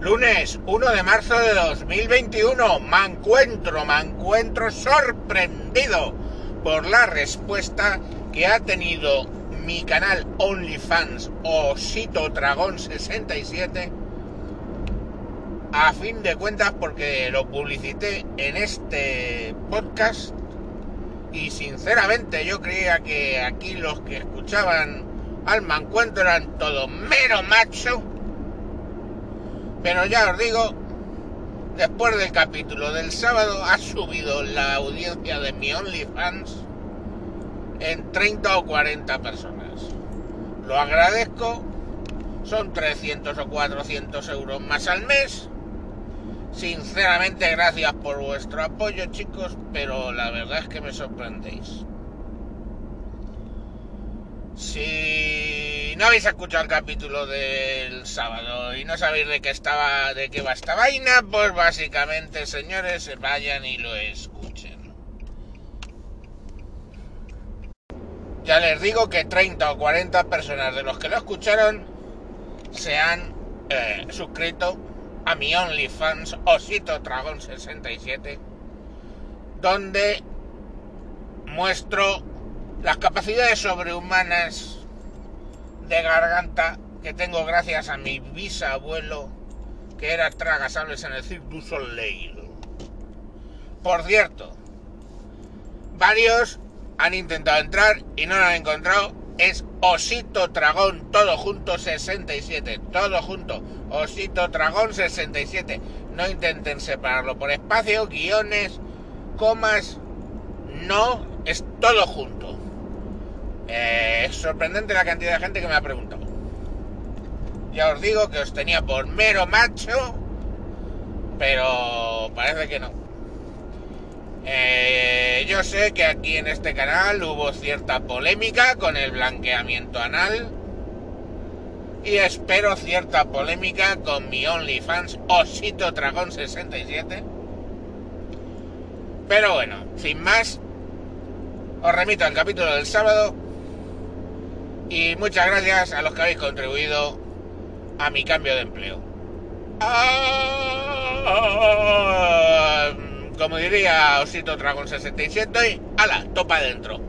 Lunes 1 de marzo de 2021. Me encuentro, me encuentro sorprendido por la respuesta que ha tenido mi canal OnlyFans Osito Dragón 67 a fin de cuentas porque lo publicité en este podcast y sinceramente yo creía que aquí los que escuchaban al mancuentro eran todo mero macho pero ya os digo después del capítulo del sábado ha subido la audiencia de mi OnlyFans en 30 o 40 personas lo agradezco son 300 o 400 euros más al mes Sinceramente, gracias por vuestro apoyo, chicos, pero la verdad es que me sorprendéis. Si no habéis escuchado el capítulo del sábado y no sabéis de qué estaba, de qué va esta vaina, pues básicamente, señores, vayan y lo escuchen. Ya les digo que 30 o 40 personas de los que lo escucharon se han eh, suscrito a mi OnlyFans Osito Dragón 67 donde muestro las capacidades sobrehumanas de garganta que tengo gracias a mi bisabuelo que era tragasables en el Cirque du. Por cierto, varios han intentado entrar y no lo han encontrado es Osito Dragón, todo junto 67, todo junto, Osito Dragón 67. No intenten separarlo por espacio, guiones, comas, no, es todo junto. Eh, sorprendente la cantidad de gente que me ha preguntado. Ya os digo que os tenía por mero macho, pero parece que no. Eh, yo sé que aquí en este canal hubo cierta polémica con el blanqueamiento anal y espero cierta polémica con mi OnlyFans Osito Dragón 67. Pero bueno, sin más, os remito al capítulo del sábado y muchas gracias a los que habéis contribuido a mi cambio de empleo. ¡Ah! como diría Osito Dragon 67, y ala, topa adentro.